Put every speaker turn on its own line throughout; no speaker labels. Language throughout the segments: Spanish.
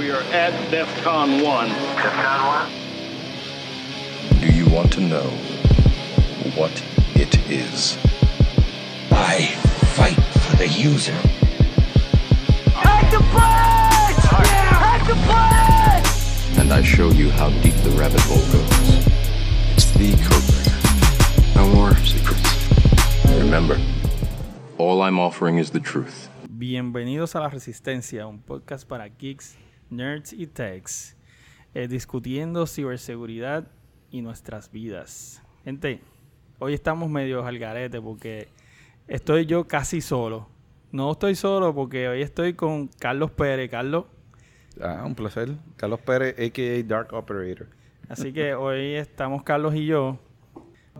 We are at DEFCON 1.
DEFCON 1?
Do you want to know what it is?
I fight for the user. Hack to play! Yeah, Hack to Play!
And I show you how deep the rabbit hole goes. It's the code No more secrets. Remember, all I'm offering is the truth.
Bienvenidos a La Resistencia, un podcast para geeks, nerds y techs, eh, discutiendo ciberseguridad y nuestras vidas. Gente, hoy estamos medio al garete porque estoy yo casi solo. No estoy solo porque hoy estoy con Carlos Pérez. Carlos.
Ah, un placer. Carlos Pérez, a.k.a. Dark Operator.
Así que hoy estamos Carlos y yo.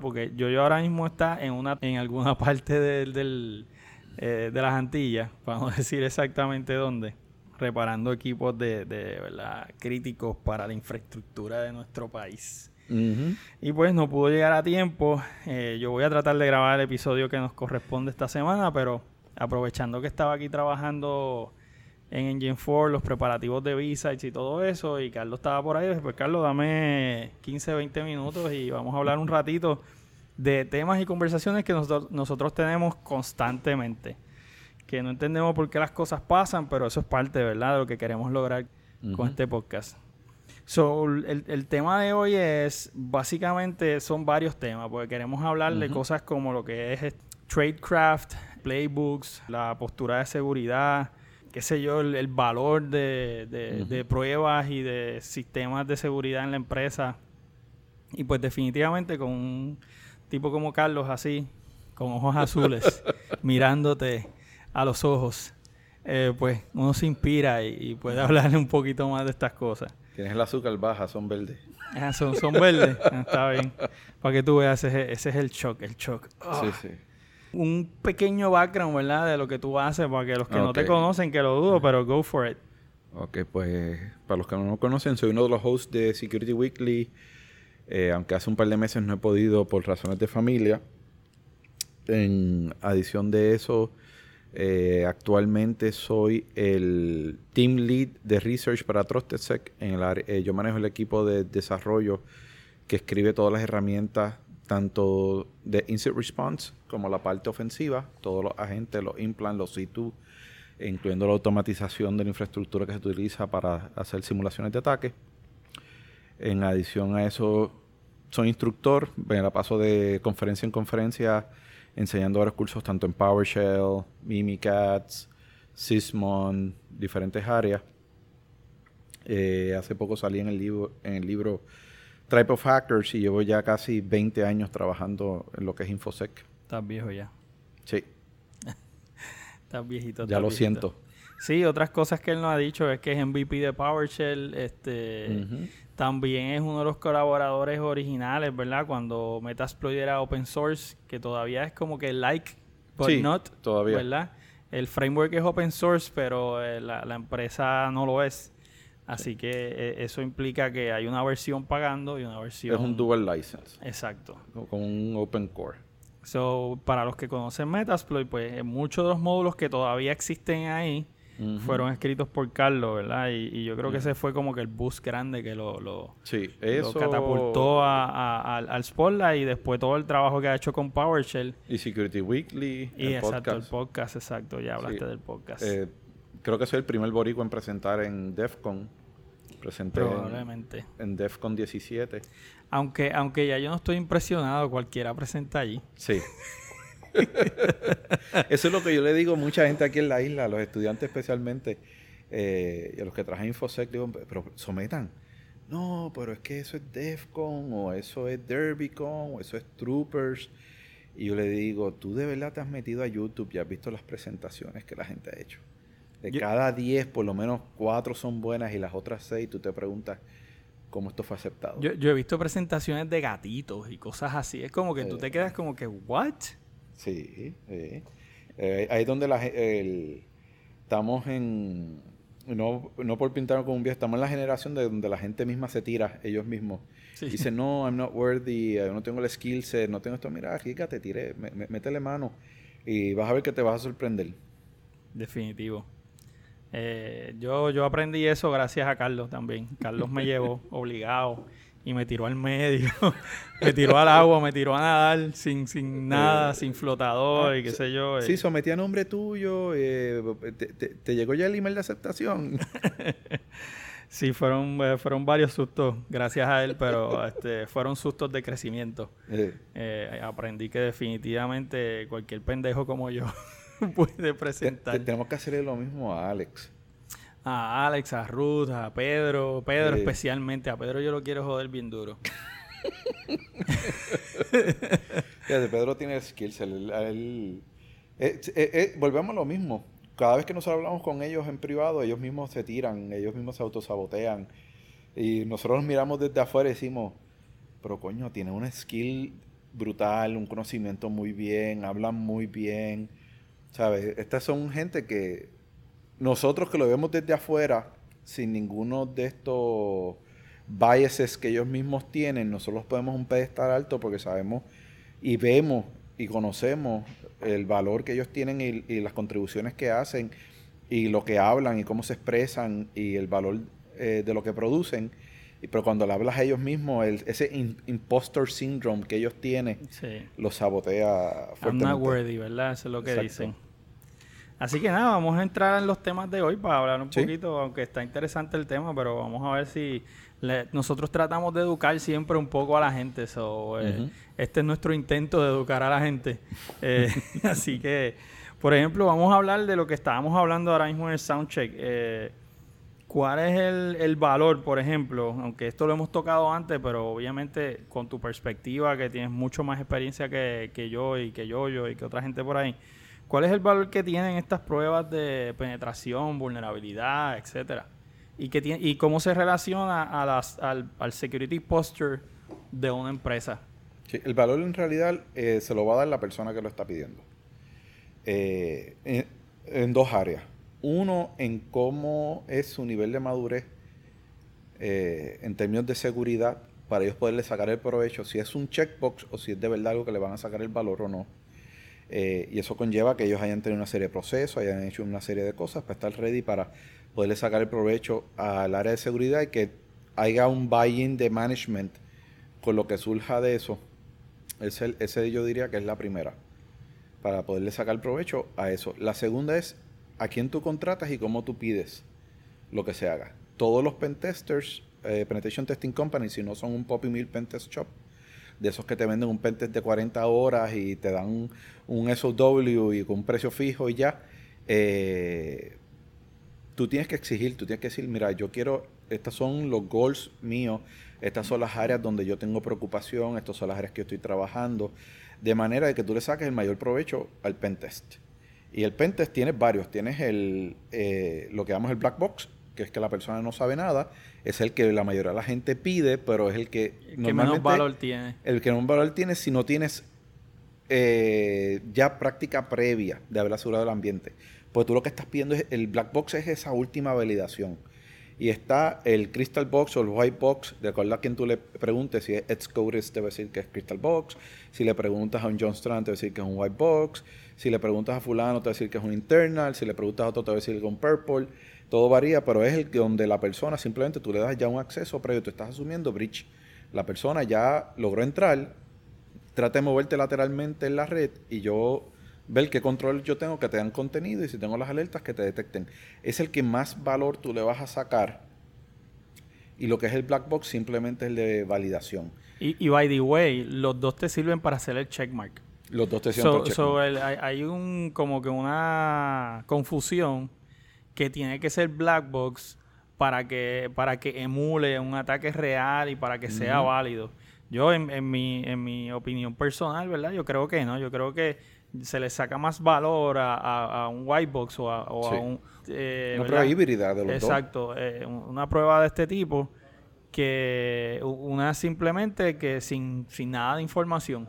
Porque yo, yo ahora mismo está en una en alguna parte del, del, eh, de las Antillas, para no decir exactamente dónde, reparando equipos de, de ¿verdad? críticos para la infraestructura de nuestro país. Y pues no pudo llegar a tiempo. Eh, yo voy a tratar de grabar el episodio que nos corresponde esta semana, pero aprovechando que estaba aquí trabajando en Engine 4, los preparativos de visa y todo eso, y Carlos estaba por ahí, dije, pues Carlos, dame 15, 20 minutos y vamos a hablar un ratito de temas y conversaciones que nosotros, nosotros tenemos constantemente. Que no entendemos por qué las cosas pasan, pero eso es parte, ¿verdad?, de lo que queremos lograr con este podcast. So, el, el tema de hoy es, básicamente, son varios temas, porque queremos hablar de cosas como lo que es tradecraft, playbooks, la postura de seguridad, qué sé yo, el, el valor de, de- de pruebas y de sistemas de seguridad en la empresa. Y pues definitivamente con un tipo como Carlos así, con ojos azules, mirándote a los ojos, eh, pues uno se inspira y, y puede hablarle un poquito más de estas cosas.
Tienes el azúcar baja, son verdes.
Ah, son, son verdes. Ah, Está bien. Para que tú veas, ese, ese es el shock, el shock. Ah.
Sí, sí.
Un pequeño background, ¿verdad? De lo que tú haces, para que los que no te conocen, que lo dudo, pero go for it.
Ok, pues para los que no me conocen, soy uno de los hosts de Security Weekly. Eh, aunque hace un par de meses no he podido por razones de familia. En adición de eso, eh, actualmente soy el team lead de research para TrustedSec. Eh, yo manejo el equipo de desarrollo que escribe todas las herramientas, tanto de Incident Response como la parte ofensiva, todos los agentes, los implants, los C2, incluyendo la automatización de la infraestructura que se utiliza para hacer simulaciones de ataque. En adición a eso, soy instructor, me la paso de conferencia en conferencia enseñando varios cursos tanto en PowerShell, Mimikatz, Sysmon, diferentes áreas. Eh, hace poco salí en el libro, en el libro Tribe of Hackers y llevo ya casi 20 años trabajando en lo que es InfoSec.
Estás viejo ya.
Sí,
Estás viejito.
ya
estás
lo
viejito.
siento.
Sí, otras cosas que él nos ha dicho es que es MVP de PowerShell. Este. También es uno de los colaboradores originales, ¿verdad? Cuando Metasploit era open source, que todavía es como que like, but
Sí,
not,
todavía.
¿verdad? El framework es open source, pero eh, la, la empresa no lo es. Así que eh, eso implica que hay una versión pagando y una versión...
Es un dual license,
Exacto.
con un open core.
So, para los que conocen Metasploit, pues muchos de los módulos que todavía existen ahí fueron escritos por Carlos, ¿verdad? Y, y yo creo que ese fue como que el boost grande que lo, lo,
Sí,
lo
eso.
catapultó a- a- al, al Spotlight y después todo el trabajo que ha hecho con PowerShell.
Y Security Weekly,
Y
el
exacto, el
podcast.
exacto, ya hablaste
Sí.
del podcast.
Eh, creo que soy el primer boricua en presentar en DEFCON. Presenté en,
Probablemente.
en DEFCON 17.
Aunque, aunque ya yo no estoy impresionado, cualquiera presenta allí.
Sí. Eso es lo que yo le digo a mucha gente aquí en la isla, a los estudiantes especialmente, eh, y a los que trabajan en Infosec, digo, pero sometan. No, pero es que eso es DEFCON, o eso es DerbyCon, o eso es Troopers. Y yo le digo, tú de verdad te has metido a YouTube y has visto las presentaciones que la gente ha hecho. De
Yo-
cada 10, por lo menos 4 son buenas y las otras 6 tú te preguntas cómo esto fue aceptado.
Yo, yo he visto presentaciones de gatitos y cosas así. Es como que tú te quedas como que, ¿what?
Sí, sí. Eh, ahí es donde la, el- estamos en... No, no por pintarnos como un viejo, estamos en la generación de donde la gente misma se tira, ellos mismos.
Sí.
Dicen, no, I'm not worthy, eh, no tengo el skill set, no tengo esto. Mira, te tiré, métele mano y vas a ver que te vas a sorprender.
Definitivo. Eh, yo, yo aprendí eso gracias a Carlos también. Carlos me llevó obligado y me tiró al medio, me tiró al agua, me tiró a nadar sin, sin nada, sin flotador y qué sé yo. eh.
Sí, sometí a nombre tuyo. eh, te, te- te llegó ya el email de aceptación?
Sí, fueron, eh, fueron varios sustos gracias a él, pero este, fueron sustos de crecimiento.
Eh,
Eh, aprendí que definitivamente cualquier pendejo como yo puede presentar
te- tenemos que hacerle lo mismo a Alex.
A Alex, a Ruth, a Pedro, Pedro
Sí.
especialmente. A Pedro yo lo quiero joder bien duro.
Fíjate, Pedro tiene skills. él- él- eh, eh, eh, volvemos a lo mismo. Cada vez que nosotros hablamos con ellos en privado, ellos mismos se tiran, ellos mismos se autosabotean. Y nosotros los miramos desde afuera y decimos, pero coño, tiene un skill brutal, un conocimiento muy bien, hablan muy bien. ¿Sabes? Estas son gente que nosotros que lo vemos desde afuera, sin ninguno de estos biases que ellos mismos tienen, nosotros podemos un pedestal alto porque sabemos y vemos y conocemos el valor que ellos tienen y, y las contribuciones que hacen y lo que hablan y cómo se expresan y el valor eh, de lo que producen. Pero cuando le hablas a ellos mismos, el- ese in- impostor syndrome que ellos tienen
Sí.
los sabotea
I'm
fuertemente.
not worthy, ¿verdad? Eso es lo que
Exacto.
dicen. Así que nada, vamos a entrar en los temas de hoy para hablar un
Sí.
poquito, aunque está interesante el tema, pero vamos a ver si le- nosotros tratamos de educar siempre un poco a la gente. So, eh. Este es nuestro intento de educar a la gente. Eh, así que, por ejemplo, vamos a hablar de lo que estábamos hablando ahora mismo en el Soundcheck. Eh, ¿Cuál es el, el valor, por ejemplo? Aunque esto lo hemos tocado antes, pero obviamente con tu perspectiva, que tienes mucho más experiencia que, que yo y que yo, yo y que otra gente por ahí. ¿Cuál es el valor que tienen estas pruebas de penetración, vulnerabilidad, etcétera? Y, que tiene, y cómo se relaciona al, security posture de una empresa.
El valor en realidad eh, se lo va a dar la persona que lo está pidiendo. Eh, en, en dos áreas. Uno, en cómo es su nivel de madurez eh, en términos de seguridad para ellos poderle sacar el provecho, si es un checkbox o si es de verdad algo que le van a sacar el valor o no. Eh, y eso conlleva que ellos hayan tenido una serie de procesos, hayan hecho una serie de cosas para estar ready para poderle sacar el provecho al área de seguridad y que haya un buy-in de management con lo que surja de eso. Ese, ese yo diría que es la primera, para poderle sacar provecho a eso. La segunda es a quién tú contratas y cómo tú pides lo que se haga. Todos los pentesters, eh, Penetration Testing Company, si no son un Poppy Mill Pentest Shop, de esos que te venden un pentest de 40 horas y te dan un, SOW y con un precio fijo y ya, eh, tú tienes que exigir, tú tienes que decir, mira, yo quiero, estos son los goals míos, estas son las áreas donde yo tengo preocupación, estas son las áreas que yo estoy trabajando, de manera de que tú le saques el mayor provecho al pentest. Y el pentest tienes varios, tienes el, eh, lo que llamamos el black box, que es que la persona no sabe nada, es el que la mayoría de la gente pide, pero es el que
¿Qué menos valor tiene?
el que no valor tienes si no tienes eh, ya práctica previa de haber asegurado el ambiente. Pues tú lo que estás pidiendo es, el black box es esa última validación. Y está el crystal box o el white box, de acuerdo a quien tú le preguntes, si es Xcoders te va a decir que es crystal box, si le preguntas a un John Strand te va a decir que es un white box, si le preguntas a fulano te va a decir que es un internal, si le preguntas a otro te va a decir que es un purple, todo varía, pero es el que donde la persona simplemente tú le das ya un acceso previo, tú estás asumiendo breach. La persona ya logró entrar, trata de moverte lateralmente en la red y yo ver qué control yo tengo que te dan contenido y si tengo las alertas que te detecten. Es el que más valor tú le vas a sacar. Y lo que es el black box simplemente es el de validación.
Y, y by the way, los dos te sirven para hacer el checkmark.
Los dos te sientan
So, so el- hay, hay un como que una confusión que tiene que ser black box para que para que emule un ataque real y para que sea válido. Yo en, en mi en mi opinión personal, ¿verdad? Yo creo que no. Yo creo que se le saca más valor a, a- a un white box o a, o a
Sí.
un eh,
Una
¿verdad?
prueba híbrida de los dos.
Exacto, eh, un- una prueba de este tipo que una simplemente que sin, sin nada de información.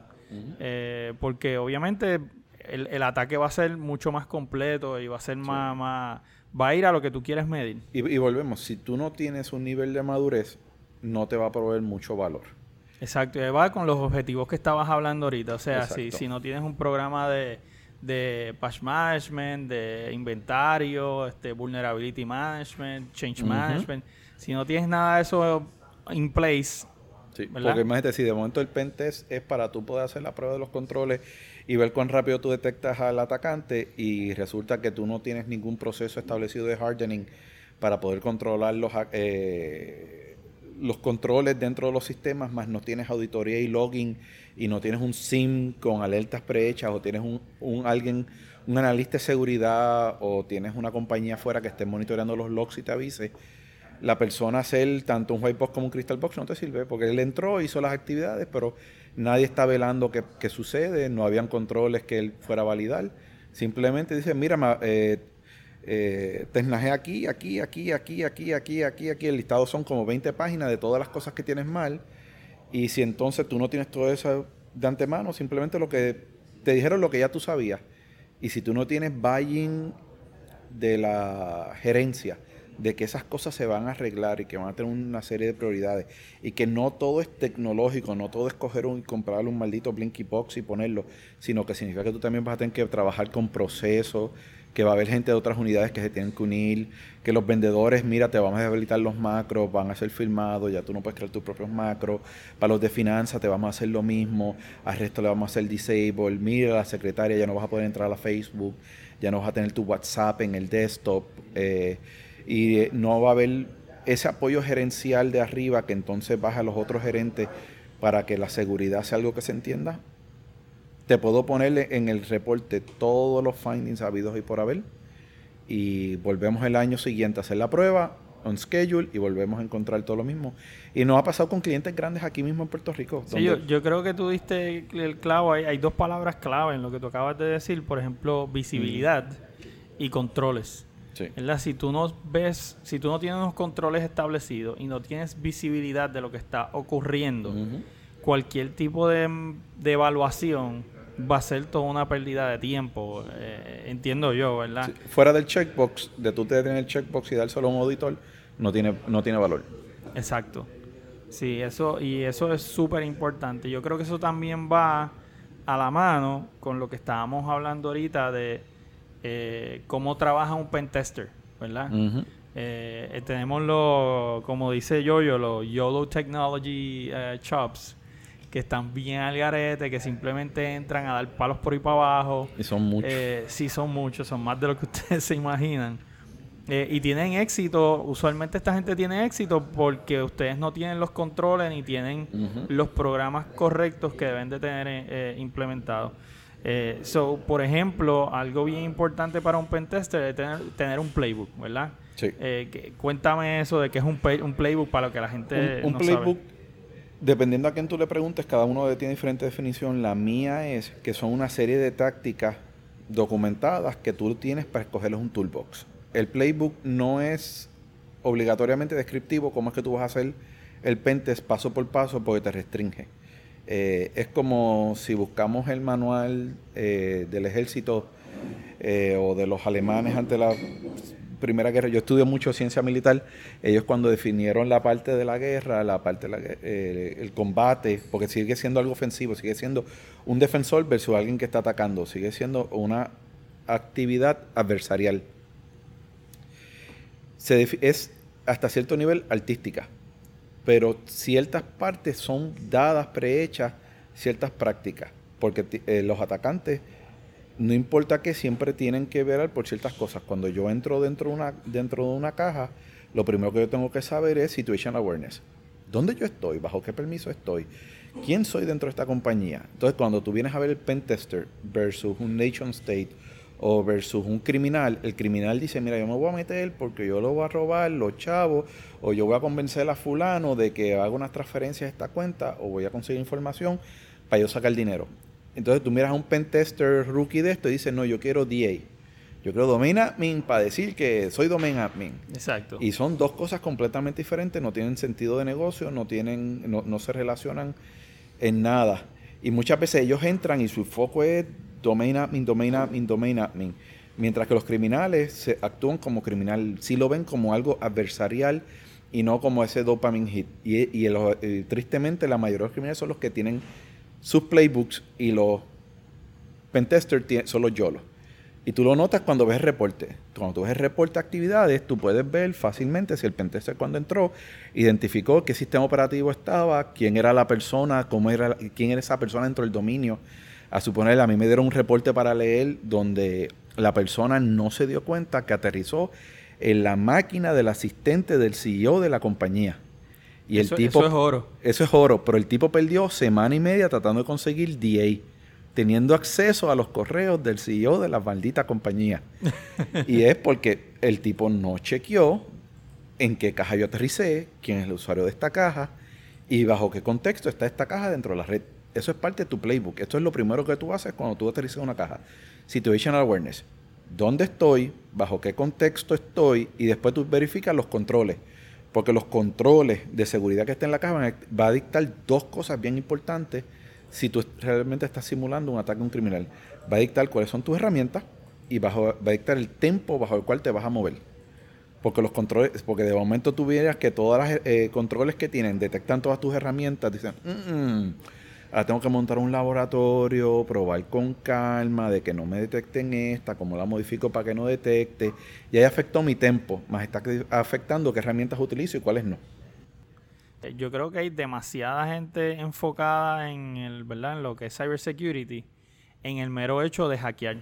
Eh, porque obviamente el, el ataque va a ser mucho más completo y va a ser más, más... Va a ir a lo que tú quieres medir.
Y, y volvemos, si tú no tienes un nivel de madurez, no te va a proveer mucho valor.
Exacto, y va con los objetivos que estabas hablando ahorita. O sea, si, si no tienes un programa de, de patch management, de inventario, este vulnerability management, change management. Si no tienes nada de eso in place,
Sí,
¿verdad?
porque imagínate, si de momento el pentest es para tú poder hacer la prueba de los controles y ver cuán rápido tú detectas al atacante y resulta que tú no tienes ningún proceso establecido de hardening para poder controlar los, eh, los controles dentro de los sistemas, más no tienes auditoría y logging y no tienes un SIM con alertas prehechas o tienes un, un alguien, un analista de seguridad o tienes una compañía afuera que esté monitoreando los logs y te avise la persona hacer tanto un white box como un crystal box no te sirve porque él entró, hizo las actividades, pero nadie está velando qué, qué sucede, no habían controles que él fuera a validar. Simplemente dice, mira, eh, eh, aquí, aquí, aquí, aquí, aquí, aquí, aquí, aquí. El listado son como 20 páginas de todas las cosas que tienes mal. Y si entonces tú no tienes todo eso de antemano, simplemente lo que te dijeron lo que ya tú sabías. Y si tú no tienes buy-in de la gerencia, de que esas cosas se van a arreglar y que van a tener una serie de prioridades y que no todo es tecnológico, no todo es coger un, comprarle un maldito Blinky Box y ponerlo, sino que significa que tú también vas a tener que trabajar con procesos, que va a haber gente de otras unidades que se tienen que unir, que los vendedores, mira, te vamos a habilitar los macros, van a ser filmados, ya tú no puedes crear tus propios macros, para los de finanzas te vamos a hacer lo mismo, al resto le vamos a hacer disable, mira la secretaria, ya no vas a poder entrar a la Facebook, ya no vas a tener tu WhatsApp en el desktop, eh, y eh, no va a haber ese apoyo gerencial de arriba que entonces baja a los otros gerentes para que la seguridad sea algo que se entienda. Te puedo ponerle en el reporte todos los findings habidos y por haber y volvemos el año siguiente a hacer la prueba on schedule y volvemos a encontrar todo lo mismo. Y nos ha pasado con clientes grandes aquí mismo en Puerto Rico.
Sí, yo, yo creo que tú diste el clavo. Hay, hay dos palabras clave en lo que tú acabas de decir. Por ejemplo, visibilidad y controles.
Sí.
¿verdad? Si tú no ves, si tú no tienes unos controles establecidos y no tienes visibilidad de lo que está ocurriendo, cualquier tipo de, de evaluación va a ser toda una pérdida de tiempo. eh, entiendo yo, ¿verdad?
Sí, Fuera del checkbox, de tú tener el checkbox y dárselo a un auditor, no tiene, no tiene valor.
Exacto. Sí, eso, y eso es súper importante. Yo creo que eso también va a la mano con lo que estábamos hablando ahorita de eh, cómo trabaja un pentester, ¿verdad? Eh, eh, tenemos los, como dice Yoyo, los YOLO Technology eh, Shops, que están bien al garete, que simplemente entran a dar palos por ahí para abajo.
Y son muchos.
Eh, sí, son muchos, son más de lo que ustedes se imaginan. Eh, y tienen éxito, usualmente esta gente tiene éxito porque ustedes no tienen los controles ni tienen los programas correctos que deben de tener eh, implementados. Eh, so, por ejemplo, algo bien importante para un pentester es tener, tener un playbook, ¿verdad?
Sí.
Eh, que- cuéntame eso de que es un, play- un playbook para lo que la gente
un, un
no
playbook,
sabe.
dependiendo a quién tú le preguntes, cada uno tiene diferente definición. La mía es que son una serie de tácticas documentadas que tú tienes para escogerles un toolbox. El playbook no es obligatoriamente descriptivo, como es que tú vas a hacer el pentest paso por paso porque te restringe. Eh, es como si buscamos el manual eh, del ejército eh, o de los alemanes ante la Primera Guerra. Yo estudio mucho ciencia militar. Ellos cuando definieron la parte de la guerra, la parte de la eh, el combate, porque sigue siendo algo ofensivo, sigue siendo un defensor versus alguien que está atacando, sigue siendo una actividad adversarial. Es hasta cierto nivel artística, pero ciertas partes son dadas, prehechas, ciertas prácticas, porque eh, los atacantes, no importa que siempre tienen que ver por ciertas cosas. Cuando yo entro dentro de una, dentro de una caja, lo primero que yo tengo que saber es situation awareness. ¿Dónde yo estoy? ¿Bajo qué permiso estoy? ¿Quién soy dentro de esta compañía? Entonces, cuando tú vienes a ver el pentester versus un nation state o versus un criminal, el criminal dice, mira, yo me voy a meter porque yo lo voy a robar, los chavos, o yo voy a convencer a fulano de que haga unas transferencias a esta cuenta, o voy a conseguir información para yo sacar dinero. Entonces tú miras a un pentester rookie de esto y dices, no, yo quiero DA. Yo quiero domain admin para decir que soy domain admin.
Exacto.
Y son dos cosas completamente diferentes, no tienen sentido de negocio, no tienen, no, no se relacionan en nada. Y muchas veces ellos entran y su foco es domain admin, domain admin, domain admin. Mientras que los criminales se actúan como criminal, sí lo ven como algo adversarial y no como ese dopamine hit. Y, y tristemente la mayoría de los criminales son los que tienen sus playbooks y los pentester tie- son los YOLO. Y tú lo notas cuando ves el reporte. Cuando tú ves el reporte de actividades, tú puedes ver fácilmente si el pentester cuando entró identificó qué sistema operativo estaba, quién era la persona, cómo era, quién era esa persona dentro del dominio. A suponer, a mí me dieron un reporte para leer donde la persona no se dio cuenta que aterrizó en la máquina del asistente del CEO de la compañía. Y el
Eso-
tipo,
eso es oro.
Eso es oro, pero el tipo perdió semana y media tratando de conseguir DA, teniendo acceso a los correos del CEO de la maldita compañía. y es porque el tipo no chequeó en qué caja yo aterricé, quién es el usuario de esta caja y bajo qué contexto está esta caja dentro de la red. Eso es parte de tu playbook. Esto es lo primero que tú haces cuando tú aterrizas una caja. Situational awareness. ¿Dónde estoy? ¿Bajo qué contexto estoy? Y después tú verificas los controles. Porque los controles de seguridad que está en la caja va a dictar dos cosas bien importantes si tú realmente estás simulando un ataque a un criminal. Va a dictar cuáles son tus herramientas y bajo, va a dictar el tempo bajo el cual te vas a mover. Porque los controles, porque de momento tú vieras que todas las eh, controles que tienen detectan todas tus herramientas, dicen, "Mm, mm, ahora tengo que montar un laboratorio, probar con calma de que no me detecten esta, cómo la modifico para que no detecte. Y ahí afectó mi tempo, más está afectando qué herramientas utilizo y cuáles no.
Eh, Yo creo que hay demasiada gente enfocada en el, ¿verdad? En lo que es cybersecurity, en el mero hecho de hackear.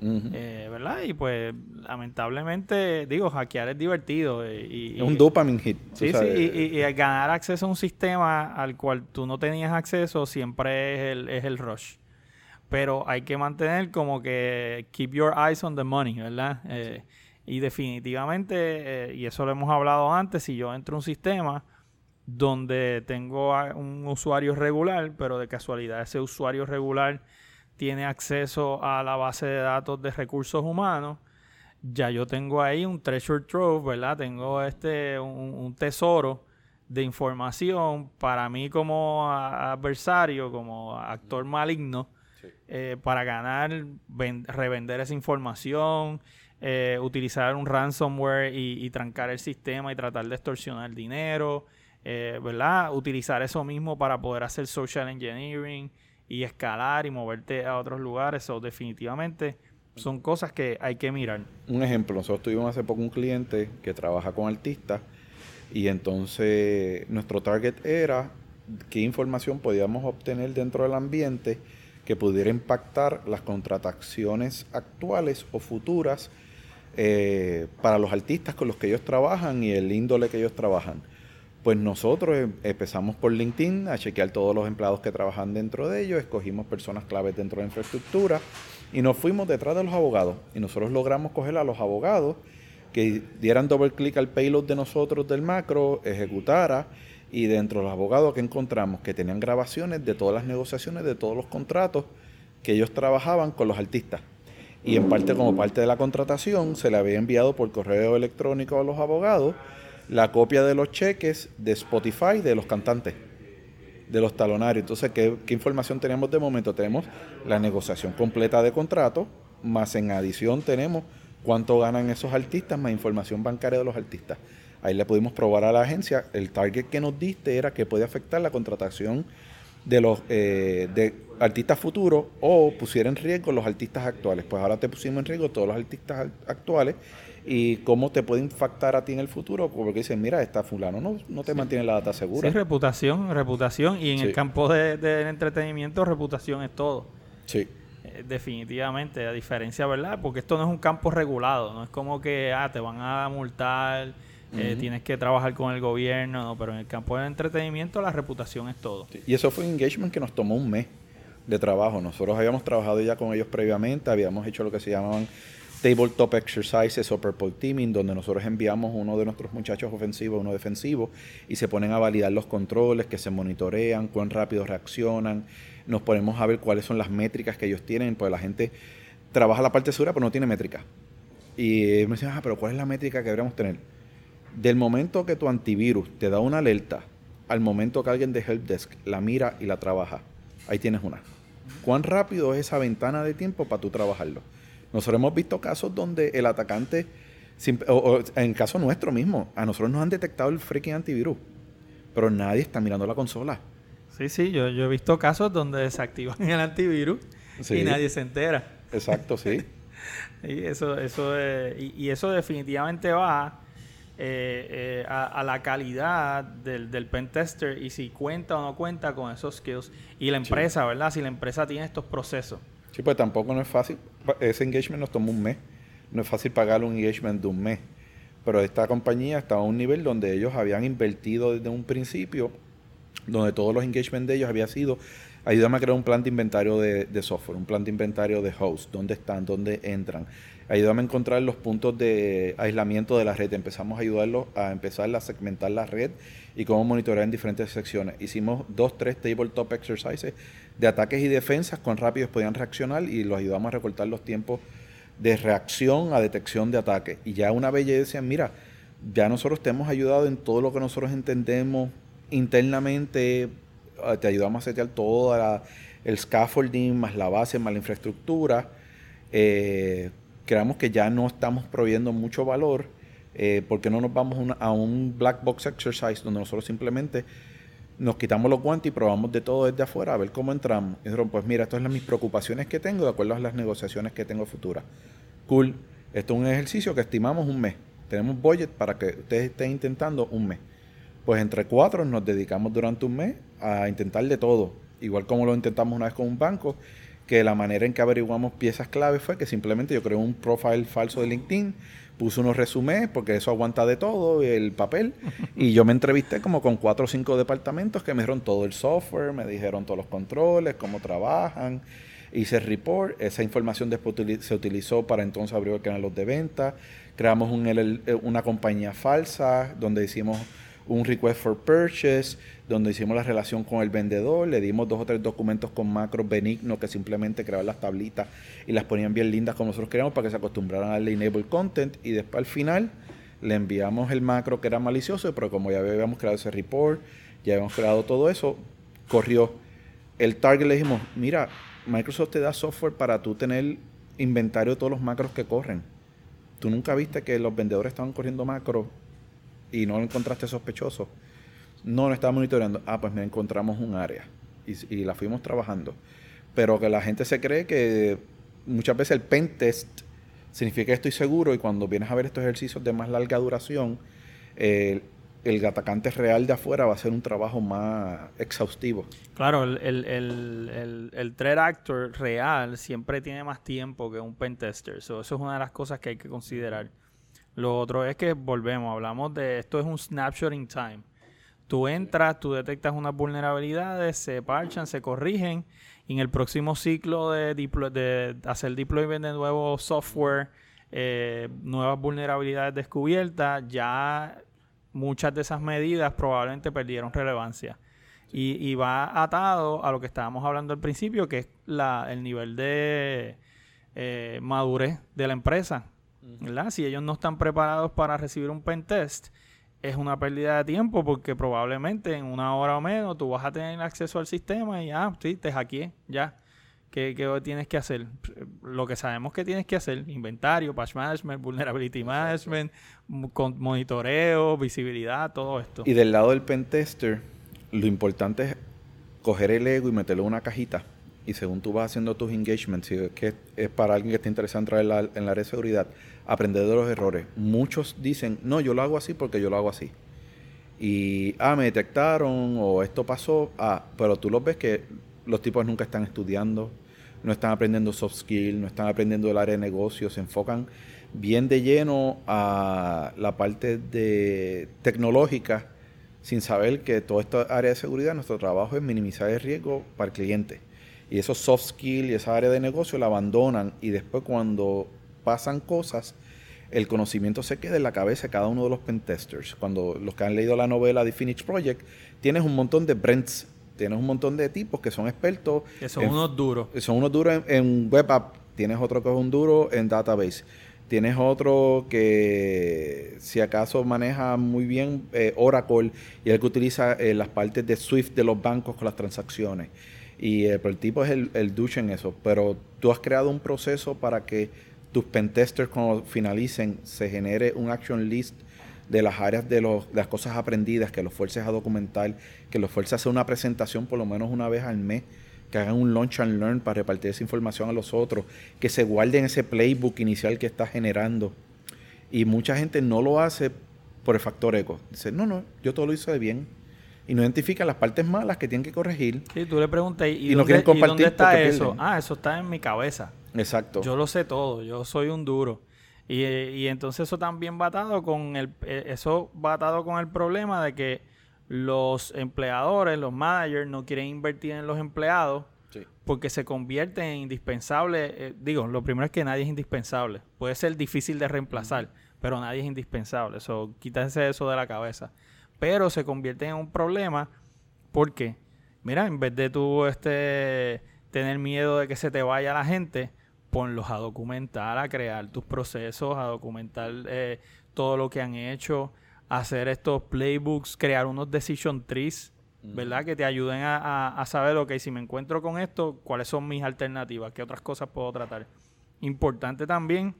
Eh, ¿Verdad? Y pues, lamentablemente, digo, hackear es divertido. Y,
es un dopamine hit.
Sí, sí, y, y- y al ganar acceso a un sistema al cual tú no tenías acceso siempre es el, es el rush. Pero hay que mantener como que keep your eyes on the money, ¿verdad? Eh, y definitivamente, eh, y eso lo hemos hablado antes, si yo entro a un sistema donde tengo a un usuario regular, pero de casualidad ese usuario regular tiene acceso a la base de datos de recursos humanos, ya yo tengo ahí un treasure trove, ¿verdad? Tengo este un, un tesoro de información para mí como adversario, como actor maligno, eh, para ganar, ven- revender esa información, eh, utilizar un ransomware y, y trancar el sistema y tratar de extorsionar dinero, eh, ¿verdad? Utilizar eso mismo para poder hacer social engineering y escalar y moverte a otros lugares. O definitivamente son cosas que hay que mirar.
un ejemplo, nosotros tuvimos hace poco un cliente que trabaja con artistas y entonces nuestro target era qué información podíamos obtener dentro del ambiente que pudiera impactar las contrataciones actuales o futuras eh, para los artistas con los que ellos trabajan y el índole que ellos trabajan. Pues nosotros em- empezamos por LinkedIn a chequear todos los empleados que trabajan dentro de ellos, escogimos personas claves dentro de la infraestructura y nos fuimos detrás de los abogados. Y nosotros logramos coger a los abogados que dieran doble clic al payload de nosotros del macro, ejecutara y dentro de los abogados que encontramos que tenían grabaciones de todas las negociaciones, de todos los contratos que ellos trabajaban con los artistas. Y en parte como parte de la contratación se le había enviado por correo electrónico a los abogados la copia de los cheques de Spotify de los cantantes, de los talonarios. Entonces, ¿qué, qué información tenemos de momento? Tenemos la negociación completa de contrato, más en adición tenemos cuánto ganan esos artistas, más información bancaria de los artistas. Ahí le pudimos probar a la agencia, el target que nos diste era que puede afectar la contratación de los eh, de artistas futuros o pusiera en riesgo los artistas actuales. Pues ahora te pusimos en riesgo todos los artistas al- actuales y cómo te puede impactar a ti en el futuro, porque dicen, mira, está fulano, no, no te mantiene la data segura.
Sí, reputación, reputación. Y en
Sí.
el campo de- del entretenimiento, reputación es todo.
Sí.
Eh, definitivamente, a diferencia, ¿verdad? Porque esto no es un campo regulado, no es como que ah, te van a multar, eh, tienes que trabajar con el gobierno, no, pero en el campo del entretenimiento la reputación es todo.
Y eso fue un engagement que nos tomó un mes de trabajo. Nosotros habíamos trabajado ya con ellos previamente, habíamos hecho lo que se llamaban tabletop exercises o purple teaming, donde nosotros enviamos uno de nuestros muchachos ofensivos, uno defensivo, y se ponen a validar los controles, que se monitorean, cuán rápido reaccionan, nos ponemos a ver cuáles son las métricas que ellos tienen, pues la gente trabaja la parte segura, pero no tiene métrica. Y me dicen, ah, pero ¿cuál es la métrica que deberíamos tener? Del momento que tu antivirus te da una alerta, al momento que alguien de Helpdesk la mira y la trabaja, ahí tienes una. ¿Cuán rápido es esa ventana de tiempo para tú trabajarlo? Nosotros hemos visto casos donde el atacante, o, o en caso nuestro mismo, a nosotros nos han detectado el freaking antivirus, pero nadie está mirando la consola.
Sí, sí, yo, yo he visto casos donde desactivan el antivirus
Sí.
y nadie se entera.
Exacto, sí.
Y eso, eso, es- y, y eso definitivamente va eh, eh, a, a la calidad del, del pen tester y si cuenta o no cuenta con esos skills. Y la empresa, ¿verdad? Si la empresa tiene estos procesos.
Sí, pues tampoco no es fácil. Ese engagement nos tomó un mes. No es fácil pagar un engagement de un mes. Pero esta compañía estaba a un nivel donde ellos habían invertido desde un principio, donde todos los engagements de ellos había sido, ayúdame a crear un plan de inventario de, de software, un plan de inventario de host, dónde están, dónde entran. Ayúdame a encontrar los puntos de aislamiento de la red. Empezamos a ayudarlos a empezar a segmentar la red y cómo monitorear en diferentes secciones. Hicimos dos, tres tabletop exercises de ataques y defensas, cuán rápidos podían reaccionar y los ayudamos a recortar los tiempos de reacción a detección de ataque. Y ya una vez decían, mira, ya nosotros te hemos ayudado en todo lo que nosotros entendemos internamente, eh, te ayudamos a setear todo el scaffolding, más la base, más la infraestructura. Eh, creamos que ya no estamos proveyendo mucho valor, eh, porque no nos vamos a un black box exercise donde nosotros simplemente nos quitamos los guantes y probamos de todo desde afuera a ver cómo entramos. Pues mira, estas son mis preocupaciones que tengo de acuerdo a las negociaciones que tengo futuras. Cool. Esto es un ejercicio que estimamos un mes. Tenemos budget para que ustedes estén intentando un mes. Pues entre cuatro nos dedicamos durante un mes a intentar de todo. Igual como lo intentamos una vez con un banco, que la manera en que averiguamos piezas clave fue que simplemente yo creé un profile falso de LinkedIn, puse unos resumés, porque eso aguanta de todo, el papel, y yo me entrevisté como con cuatro o cinco departamentos que me dijeron todo el software, me dijeron todos los controles, cómo trabajan, hice el report, esa información después se utilizó para entonces abrir el canal de venta, creamos un eh, una compañía falsa donde hicimos un request for purchase, donde hicimos la relación con el vendedor, le dimos dos o tres documentos con macros benignos que simplemente creaban las tablitas y las ponían bien lindas como nosotros queríamos para que se acostumbraran a darle enable content y después al final le enviamos el macro que era malicioso, pero como ya habíamos creado ese report, ya habíamos creado todo eso, corrió. El target le dijimos, mira, Microsoft te da software para tú tener inventario de todos los macros que corren. Tú nunca viste que los vendedores estaban corriendo macros y no lo encontraste sospechoso. No lo estaba monitoreando. Ah, pues me encontramos un área y, la fuimos trabajando. Pero que la gente se cree que muchas veces el pen test significa que estoy seguro y cuando vienes a ver estos ejercicios de más larga duración, el atacante real de afuera va a hacer un trabajo más exhaustivo.
Claro, el, el, el, el, threat actor real siempre tiene más tiempo que un pen tester. So, eso es una de las cosas que hay que considerar. Lo otro es que volvemos, hablamos de esto es un snapshot in time. Tú entras, tú detectas unas vulnerabilidades, se parchan, se corrigen y en el próximo ciclo de, deplo- de hacer deployment de nuevo software, eh, nuevas vulnerabilidades descubiertas, ya muchas de esas medidas probablemente perdieron relevancia. Y, y va atado a lo que estábamos hablando al principio, que es la, el nivel de eh, madurez de la empresa. ¿Verdad? Si ellos no están preparados para recibir un pen test, es una pérdida de tiempo porque probablemente en una hora o menos tú vas a tener acceso al sistema y ah, sí, te hackeé, ya. ¿Qué, qué tienes que hacer? Lo que sabemos que tienes que hacer, inventario, patch management, vulnerability management, con monitoreo, visibilidad, todo esto.
Y del lado del pen tester, lo importante es coger el ego y meterlo en una cajita. Y según tú vas haciendo tus engagements, si es que es para alguien que esté interesado en entrar en la, en la área de seguridad, aprender de los errores. Muchos dicen, no, yo lo hago así porque yo lo hago así. Y, ah, me detectaron o esto pasó. Ah, pero tú los ves que los tipos nunca están estudiando, no están aprendiendo soft skills, no están aprendiendo el área de negocios, se enfocan bien de lleno a la parte de tecnológica sin saber que toda esta área de seguridad, nuestro trabajo es minimizar el riesgo para el cliente. Y esos soft skills y esa área de negocio la abandonan y después cuando pasan cosas, el conocimiento se queda en la cabeza de cada uno de los pentesters. Cuando los que han leído la novela The Phoenix Project, tienes un montón de Brents, tienes un montón de tipos que son expertos.
Que son
en-
unos duros.
son unos duros en, en web app, tienes otro que es un duro en database. Tienes otro que si acaso maneja muy bien eh, Oracle y el que utiliza eh, las partes de Swift de los bancos con las transacciones. Y eh, el tipo es el, el en eso. Pero tú has creado un proceso para que tus pentesters cuando finalicen se genere un action list de las áreas de, los, de las cosas aprendidas, que los fuerces a documentar, que los fuerces a hacer una presentación por lo menos una vez al mes que hagan un launch and learn para repartir esa información a los otros, que se guarden ese playbook inicial que está generando. Y mucha gente no lo hace por el factor eco. Dice, no, no, yo todo lo hice bien. Y no identifica las partes malas que tienen que corregir.
Sí, tú le preguntas, ¿y,
Y no
dónde,
quieren
y
compartir
dónde está eso?
pierden.
Ah, eso está en mi cabeza.
Exacto.
Yo lo sé todo, yo soy un duro. Y, eh, y entonces eso también va atado con el eh, eso va atado con el problema de que los empleadores, los managers no quieren invertir en los empleados
Sí.
porque se convierten en indispensables. eh, digo, lo primero es que nadie es indispensable. Puede ser difícil de reemplazar, pero nadie es indispensable. Eso, quítense eso de la cabeza. Pero se convierten en un problema porque, mira, en vez de tú este, tener miedo de que se te vaya la gente, ponlos a documentar, a crear tus procesos, a documentar eh, todo lo que han hecho, hacer estos playbooks, crear unos decision trees, ¿verdad? Que te ayuden a, a- a saber, ok, si me encuentro con esto, cuáles son mis alternativas, qué otras cosas puedo tratar. Importante también,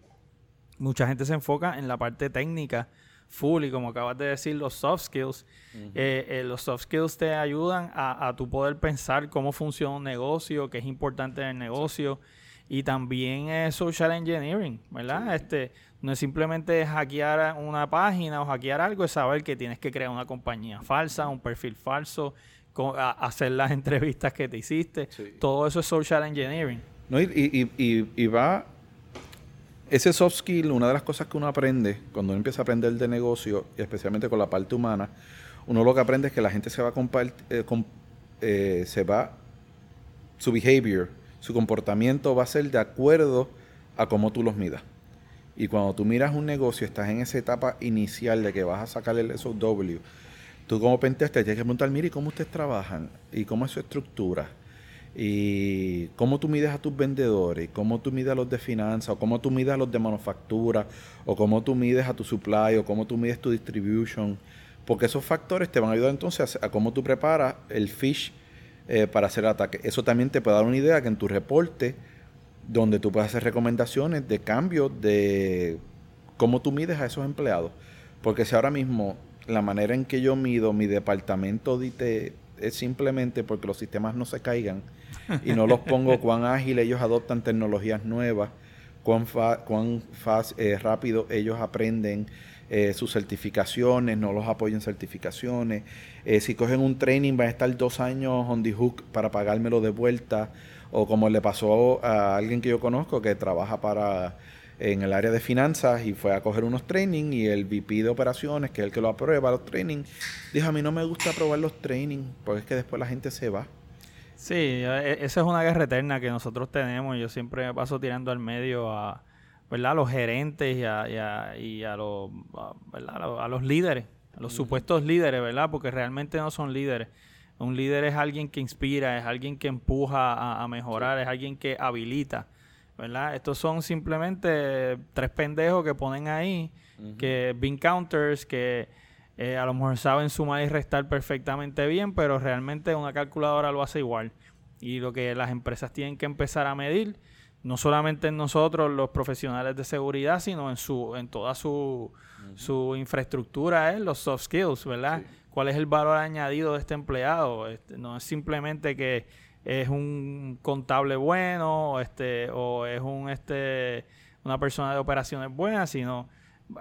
mucha gente se enfoca en la parte técnica full y como acabas de decir, los soft skills. Eh, eh, los soft skills te ayudan a, a tu poder pensar cómo funciona un negocio, qué es importante en el negocio. Y también es social engineering, ¿verdad? Este, no es simplemente hackear una página o hackear algo, es saber que tienes que crear una compañía falsa, un perfil falso, a- hacer las entrevistas que te hiciste.
Sí.
Todo eso es social engineering.
No, y, y- y- y va. Ese soft skill, una de las cosas que uno aprende cuando uno empieza a aprender de negocio, y especialmente con la parte humana, uno lo que aprende es que la gente se va a eh, eh, se va, su behavior, su comportamiento va a ser de acuerdo a cómo tú los midas. Y cuando tú miras un negocio, estás en esa etapa inicial de que vas a sacar el SOW, tú como pentester tienes que preguntar, mire, ¿y ¿cómo ustedes trabajan? ¿Y cómo es su estructura? Y cómo tú mides a tus vendedores, cómo tú mides a los de finanzas, o cómo tú mides a los de manufactura, o cómo tú mides a tu supply, o cómo tú mides tu distribution, porque esos factores te van a ayudar entonces a, cómo tú preparas el fish eh, para hacer ataque. Eso también te puede dar una idea que en tu reporte, donde tú puedes hacer recomendaciones de cambio de cómo tú mides a esos empleados. Porque si ahora mismo la manera en que yo mido mi departamento de IT es simplemente porque los sistemas no se caigan y no los pongo cuán ágil ellos adoptan tecnologías nuevas, cuán, cuán eh, rápido ellos aprenden eh, sus certificaciones, no los apoyo en certificaciones. Eh, si cogen un training van a estar dos años on the hook para pagármelo de vuelta. O como le pasó a alguien que yo conozco que trabaja para en el área de finanzas y fue a coger unos training y el VP de operaciones, que es el que lo aprueba los training, dijo a mí no me gusta aprobar los training porque es que después la gente se va.
Sí, e- esa es una guerra eterna que nosotros tenemos. Yo siempre me paso tirando al medio a, ¿verdad? a los gerentes y a, y a, y a los, a- ¿verdad? a los, líderes, a los supuestos líderes, ¿verdad? Porque realmente no son líderes. Un líder es alguien que inspira, es alguien que empuja a, a mejorar, es alguien que habilita, ¿verdad? Estos son simplemente tres pendejos que ponen ahí, que bean counters, que eh, a lo mejor saben sumar y restar perfectamente bien, pero realmente una calculadora lo hace igual. Y lo que las empresas tienen que empezar a medir, no solamente en nosotros los profesionales de seguridad, sino en su en toda su, su infraestructura, es los soft skills, ¿verdad? ¿Cuál es el valor añadido de este empleado? Este, no es simplemente que es un contable bueno o este o es un este una persona de operaciones buena, sino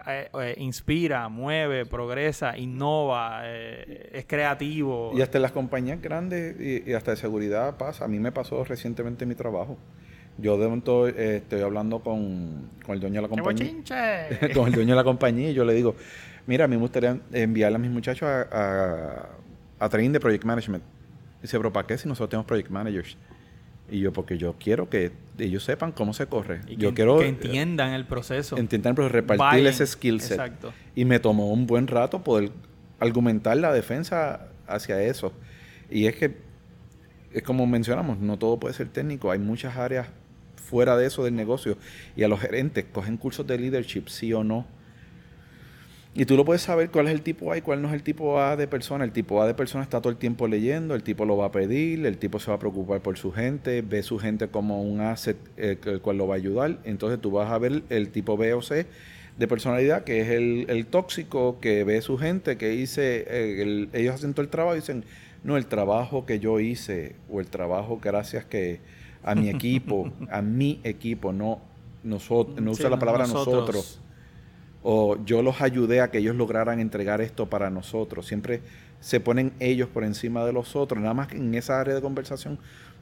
eh, eh, inspira, mueve, progresa, innova, eh, es creativo.
Y hasta en las compañías grandes y, y hasta de seguridad pasa. A mí me pasó recientemente en mi trabajo. Yo de momento estoy hablando con, con el dueño de la
¡Qué
compañía. con el dueño de la compañía y yo le digo, mira, a mí me gustaría enviarle a mis muchachos a, a, a training de Project Management. Dice, pero ¿para qué si nosotros tenemos Project Managers? Y yo, porque yo quiero que ellos sepan cómo se corre.
Y
yo
que,
quiero
que entiendan el proceso.
entiendan, pero repartir
Vayan.
ese skill set.
Exacto.
Y me tomó un buen rato poder argumentar la defensa hacia eso. Y es que, es como mencionamos, no todo puede ser técnico. Hay muchas áreas fuera de eso del negocio. Y a los gerentes cogen cursos de leadership, sí o no. Y tú lo puedes saber cuál es el tipo A y cuál no es el tipo A de persona. El tipo A de persona está todo el tiempo leyendo, el tipo lo va a pedir, el tipo se va a preocupar por su gente, ve su gente como un asset eh, el cual lo va a ayudar. Entonces tú vas a ver el tipo B o C de personalidad, que es el, el tóxico que ve su gente, que dice, eh, el- ellos hacen todo el trabajo y dicen, no, el trabajo que yo hice o el trabajo gracias que a mi equipo, a mi equipo, no nosotros, no usa la palabra
nosotros.
nosotros o yo los ayudé a que ellos lograran entregar esto para nosotros. Siempre se ponen ellos por encima de los otros. Nada más que en esa área de conversación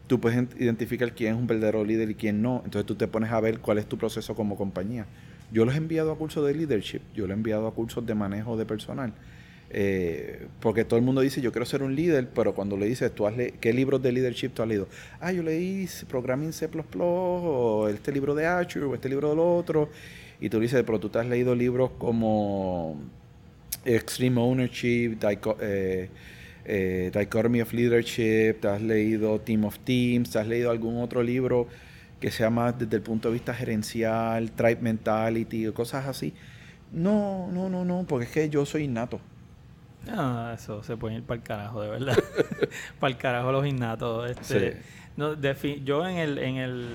tú puedes ent- identificar quién es un verdadero líder y quién no. Entonces tú te pones a ver cuál es tu proceso como compañía. Yo los he enviado a cursos de leadership, yo los he enviado a cursos de manejo de personal. Eh, porque todo el mundo dice, yo quiero ser un líder, pero cuando le dices, ¿tú has le ¿qué libros de leadership tú has leído? Ah, yo leí Programming C++, o este libro de Azure, o este libro del otro. Y tú dices, pero tú te has leído libros como Extreme Ownership, Dico- eh, eh, Dichotomy of Leadership, te has leído Team of Teams, te has leído algún otro libro que sea más desde el punto de vista gerencial, Tribe Mentality, o cosas así. No, no, no, no, porque es que yo soy innato.
No, eso se puede ir para el carajo, de verdad. para el carajo los innatos. Este,
Sí.
no, yo en el, en el,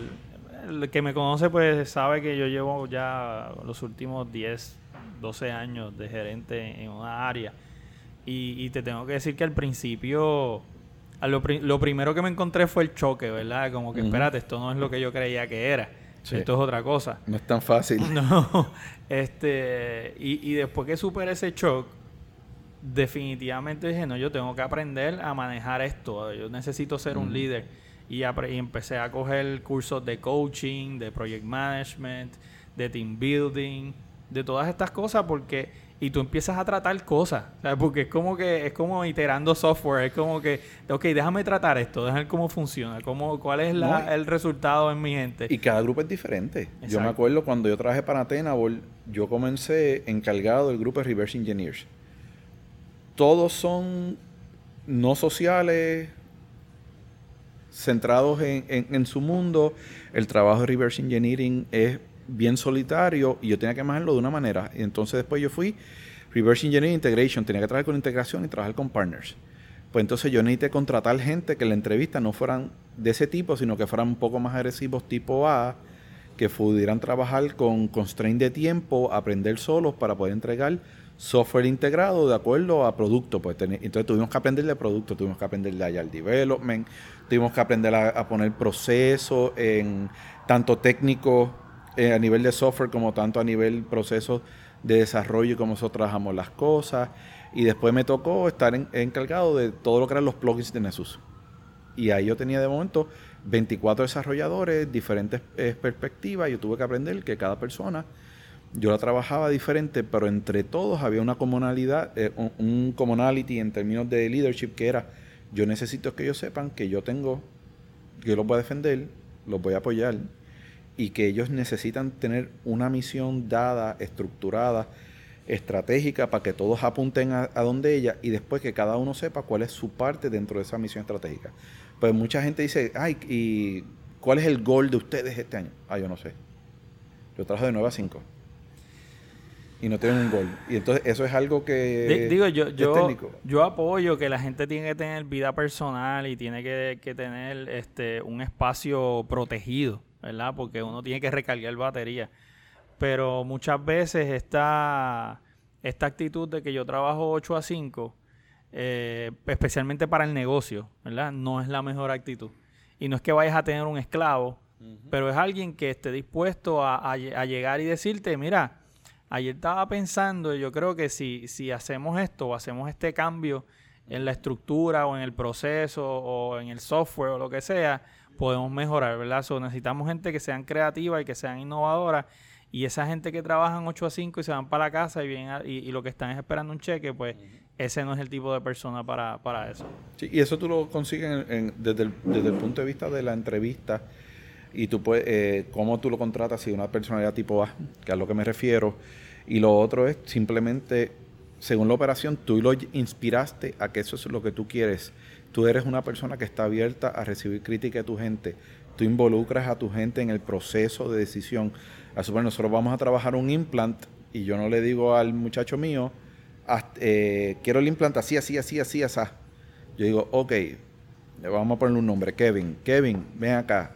el que me conoce pues sabe que yo llevo ya los últimos 10, 12 años de gerente en una área. Y, y te tengo que decir que al principio, a lo, pri- lo primero que me encontré fue el choque, ¿verdad? Como que, espérate, esto no es lo que yo creía que era.
Sí.
Esto es otra cosa.
No es tan fácil.
No, este, y, y después que superé ese shock, definitivamente dije, no, yo tengo que aprender a manejar esto, yo necesito ser un líder. Y, empecé a coger cursos de coaching, de project management, de team building, de todas estas cosas, porque, y tú empiezas a tratar cosas, ¿sabes? porque es como que, es como iterando software, es como que, ok, déjame tratar esto, déjame ver cómo funciona, cómo, cuál es la-
No,
el resultado en mi gente.
Y cada grupo es diferente. Yo me acuerdo cuando yo trabajé para Tenable, yo comencé encargado del grupo de Reverse Engineers. Todos son no sociales, centrados en, su mundo. El trabajo de Reverse Engineering es bien solitario y yo tenía que manejarlo de una manera. Y entonces después yo fui Reverse Engineering Integration, tenía que trabajar con integración y trabajar con partners. Pues entonces yo necesité contratar gente que en la entrevista no fueran de ese tipo, sino que fueran un poco más agresivos tipo A, que pudieran trabajar con constraint de tiempo, aprender solos para poder entregar software integrado de acuerdo a producto. Pues entonces tuvimos que aprender de producto, tuvimos que aprender de Agile Development, tuvimos que aprender a, poner procesos en tanto técnico eh, a nivel de software como tanto a nivel procesos de desarrollo y cómo nosotros trabajamos las cosas. Y después me tocó estar en- encargado de todo lo que eran los plugins de Nessus. Y ahí yo tenía de momento 24 desarrolladores, diferentes eh, perspectivas. Yo tuve que aprender que cada persona, yo la trabajaba diferente, pero entre todos había una comunalidad, eh, un, un commonality en términos de leadership que era, yo necesito que ellos sepan que yo tengo, yo los voy a defender, los voy a apoyar, y que ellos necesitan tener una misión dada, estructurada, estratégica, para que todos apunten a, a donde ella y después que cada uno sepa cuál es su parte dentro de esa misión estratégica. Pues mucha gente dice, ay, ¿y cuál es el gol de ustedes este año? Ah, yo no sé. Yo trabajo de 9 a 5. Y no tienen un gol. Y entonces eso es algo que
Di- Digo, yo,
es
yo,
técnico.
yo apoyo que la gente tiene que tener vida personal y tiene que, que tener este un espacio protegido, ¿verdad? Porque uno tiene que recargar batería. Pero muchas veces esta, esta actitud de que yo trabajo 8 a 5, eh, especialmente para el negocio, ¿verdad? No es la mejor actitud. Y no es que vayas a tener un esclavo, pero es alguien que esté dispuesto a, a llegar y decirte, mira, ayer estaba pensando, y yo creo que si, si hacemos esto o hacemos este cambio en la estructura o en el proceso o en el software o lo que sea, podemos mejorar, ¿verdad? So, necesitamos gente que sean creativa y que sean innovadoras. Y esa gente que trabajan 8 a 5 y se van para la casa y, vienen a- y, y lo que están es esperando un cheque, pues ese no es el tipo de persona para, para eso.
Sí, y eso tú lo consigues en- en- desde, el, desde el punto de vista de la entrevista y tú puedes, eh, cómo tú lo contratas si una personalidad tipo A, que es lo que me refiero. Y lo otro es simplemente, según la operación, tú lo inspiraste a que eso es lo que tú quieres. Tú eres una persona que está abierta a recibir crítica de tu gente. Tú involucras a tu gente en el proceso de decisión. A suponer, nosotros vamos a trabajar un implant y yo no le digo al muchacho mío, "Haz- eh, quiero el implante así, así, así, así, así. Yo digo, ok, le vamos a ponerle un nombre, Kevin. Kevin, ven acá.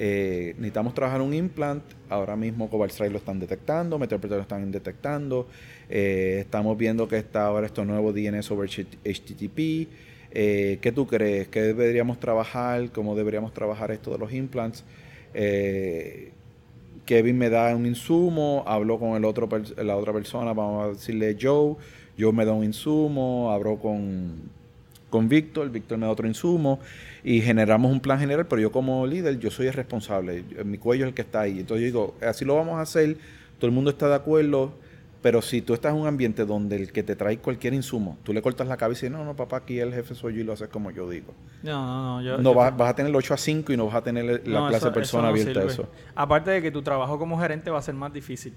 Eh, necesitamos trabajar un implant. Ahora mismo Cobalt Strike lo están detectando, Meteor lo están detectando. Eh, estamos viendo que está ahora esto nuevo DNS over HTTP. Eh, ¿Qué tú crees? ¿Qué deberíamos trabajar? ¿Cómo deberíamos trabajar esto de los implants? Eh, Kevin me da un insumo, hablo con el otro la otra persona, vamos a decirle Joe, Joe me da un insumo, hablo con, con Víctor, Víctor me da otro insumo y generamos un plan general, pero yo como líder, yo soy el responsable, mi cuello es el que está ahí. Entonces yo digo, así lo vamos a hacer, todo el mundo está de acuerdo, pero si tú estás en un ambiente donde el que te trae cualquier insumo, tú le cortas la cabeza y no, no, papá, aquí el jefe soy yo y lo haces como yo digo.
No, no, no. Yo,
no vas, vas, a tener el 8 a 5 y no vas a tener la clase de persona abierta a eso.
Aparte de que tu trabajo como gerente va a ser más difícil.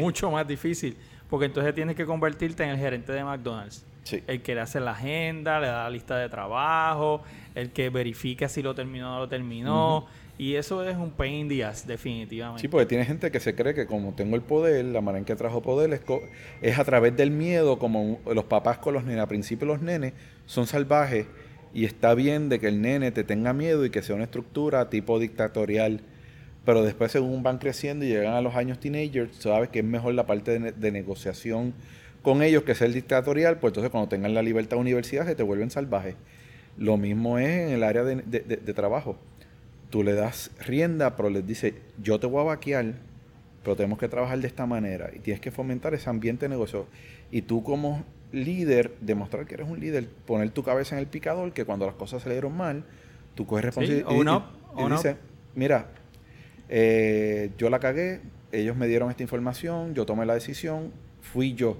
Mucho más difícil. Porque entonces tienes que convertirte en el gerente de McDonald's. Sí. El que le hace la agenda, le da la lista de trabajo, el que verifica si lo terminó o no lo terminó. Y eso es un pain in the ass, definitivamente.
Sí, porque tiene gente que se cree que como tengo el poder, la manera en que trajo poder es, es a través del miedo, como los papás con los nenes. Al principio los nenes son salvajes y está bien de que el nene te tenga miedo y que sea una estructura tipo dictatorial. Pero después según van creciendo y llegan a los años teenagers, sabes que es mejor la parte de, negociación con ellos que ser dictatorial, pues entonces cuando tengan la libertad de universidad se te vuelven salvajes. Lo mismo es en el área de trabajo tú le das rienda, pero les dice, yo te voy a vaquear, pero tenemos que trabajar de esta manera y tienes que fomentar ese ambiente de negocio. Y tú como líder, demostrar que eres un líder, poner tu cabeza en el picador, que cuando las cosas salieron mal, tú coges responsabilidad y, dices, mira, eh, yo la cagué, ellos me dieron esta información, yo tomé la decisión, fui yo.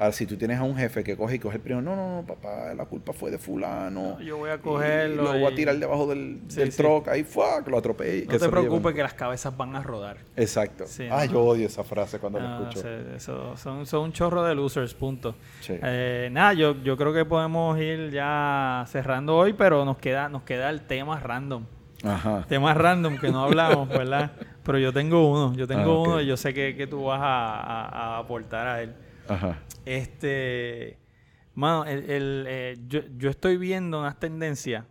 Ahora, si tú tienes a un jefe que coge y coge el primero, no, no, no, papá, la culpa fue de fulano.
yo voy a cogerlo.
lo voy a tirar debajo del, del truck, ahí fuck, lo atropellé.
No te preocupes que las cabezas van a rodar.
Exacto. ah, yo odio esa frase cuando la escucho.
Eso, son, son, un chorro de losers, punto. Eh, nada, yo, yo creo que podemos ir ya cerrando hoy, pero nos queda, nos queda el tema random. Ajá. Tema random que no hablamos, ¿verdad? pero yo tengo uno, yo tengo ah, uno y yo sé que, que tú vas a, a aportar a él. Ajá. Este, mano, el, eh, yo, estoy viendo unas tendencias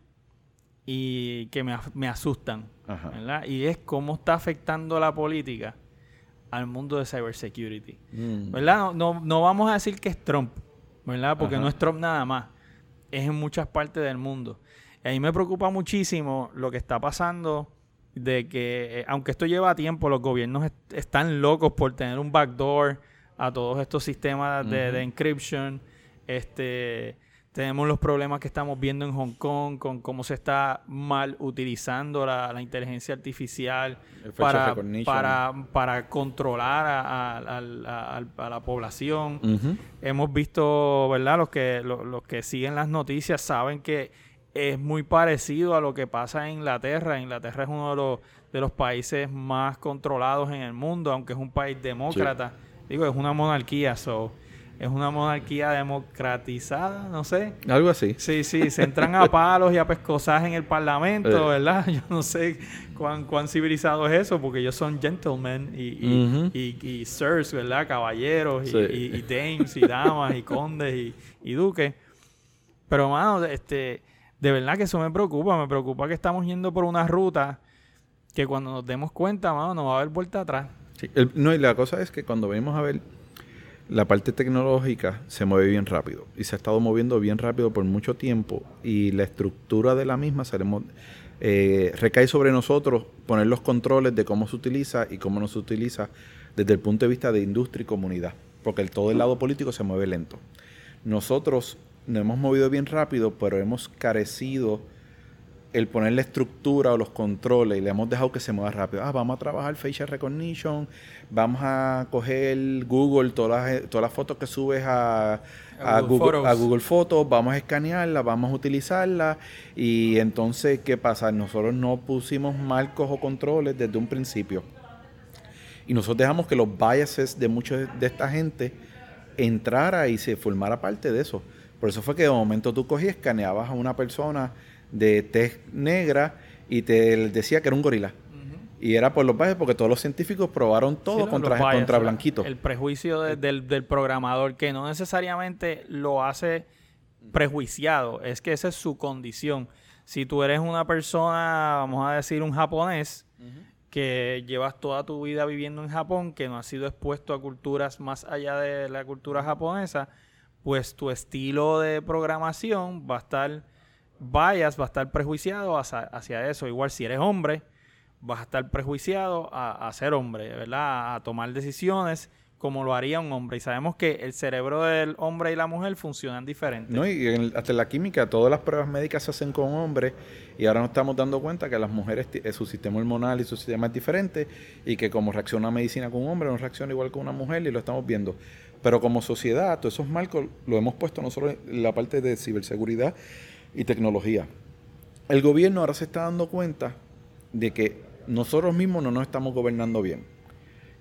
y que me, asustan, ¿verdad? Y es cómo está afectando la política al mundo de cybersecurity, mm. ¿verdad? No, no, vamos a decir que es Trump, ¿verdad? Porque no es Trump nada más, es en muchas partes del mundo. Y a me preocupa muchísimo lo que está pasando de que, eh, aunque esto lleva tiempo, los gobiernos están locos por tener un backdoor a todos estos sistemas de, encryption. Este, tenemos los problemas que estamos viendo en Hong Kong con cómo se está mal utilizando la, inteligencia artificial para, para, para, controlar a, la población. Hemos visto, ¿verdad? Los que, los, que siguen las noticias saben que es muy parecido a lo que pasa en Inglaterra. Inglaterra es uno de los, de los países más controlados en el mundo, aunque es un país demócrata. Digo, es una monarquía, so, es una monarquía democratizada, no sé.
Algo así.
Sí, sí, se entran a palos y a pescosajes en el parlamento, eh. ¿verdad? Yo no sé cuán, cuán civilizado es eso, porque ellos son gentlemen y, y, sirs, ¿verdad? Caballeros y, dames y damas y condes y, duques. Pero, mano, este, de verdad que eso me preocupa. Me preocupa que estamos yendo por una ruta que cuando nos demos cuenta, mano, no va a haber vuelta atrás
no, y la cosa es que cuando venimos a ver la parte tecnológica se mueve bien rápido y se ha estado moviendo bien rápido por mucho tiempo y la estructura de la misma eh, recae sobre nosotros poner los controles de cómo se utiliza y cómo no se utiliza desde el punto de vista de industria y comunidad, porque el, todo el lado político se mueve lento. Nosotros nos hemos movido bien rápido, pero hemos carecido el poner la estructura o los controles y le hemos dejado que se mueva rápido. Ah, vamos a trabajar facial recognition, vamos a coger Google, todas las, todas las fotos que subes a, Google, a Google Fotos, vamos a escanearlas, vamos a utilizarlas y entonces, ¿qué pasa? Nosotros no pusimos marcos o controles desde un principio. Y nosotros dejamos que los biases de mucha de esta gente entrara y se formara parte de eso. Por eso fue que de momento tú cogías, escaneabas a una persona de tez negra y te decía que era un gorila. Y era por los bajes porque todos los científicos probaron todo contra, contra blanquitos.
El prejuicio del, del, programador, que no necesariamente lo hace prejuiciado, es que esa es su condición. Si tú eres una persona, vamos a decir, un japonés, que llevas toda tu vida viviendo en Japón, que no has sido expuesto a culturas más allá de la cultura japonesa, pues tu estilo de programación va a estar bias, va a estar prejuiciado hacia, eso. Igual si eres hombre, vas a estar prejuiciado a, ser hombre, ¿verdad? A tomar decisiones como lo haría un hombre. Y sabemos que el cerebro del hombre y la mujer funcionan diferentes.
No, y en- hasta en la química, todas las pruebas médicas se hacen con hombres y ahora nos estamos dando cuenta que las mujeres, eh, su sistema hormonal y su sistema es diferente y que como reacciona medicina con un hombre no reacciona igual con una mujer y lo estamos viendo. Pero como sociedad, todos esos marcos lo hemos puesto nosotros en la parte de ciberseguridad y tecnología. El gobierno ahora se está dando cuenta de que nosotros mismos no nos estamos gobernando bien.